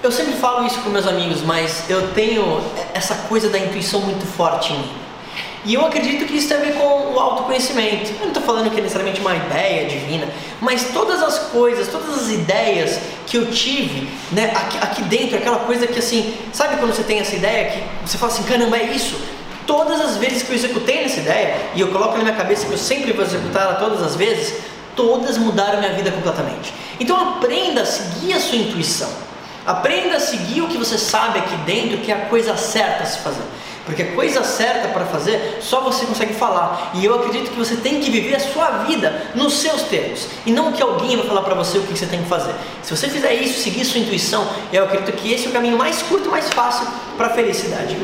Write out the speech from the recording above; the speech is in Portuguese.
Eu sempre falo isso com meus amigos, mas eu tenho essa coisa da intuição muito forte em mim. E eu acredito que isso tem a ver com o autoconhecimento. Eu não estou falando que é necessariamente uma ideia divina, mas todas as coisas, todas as ideias que eu tive né, aqui, aqui dentro, aquela coisa que assim, sabe quando você tem essa ideia que você fala assim, caramba, é isso? Todas as vezes que eu executei essa ideia, e eu coloco na minha cabeça que eu sempre vou executar ela todas as vezes, todas mudaram minha vida completamente. Então aprenda a seguir a sua intuição. Aprenda a seguir o que você sabe aqui dentro que é a coisa certa a se fazer. Porque a coisa certa para fazer só você consegue falar. E eu acredito que você tem que viver a sua vida nos seus termos. E não que alguém vai falar para você o que você tem que fazer. Se você fizer isso, seguir sua intuição, eu acredito que esse é o caminho mais curto e mais fácil para a felicidade.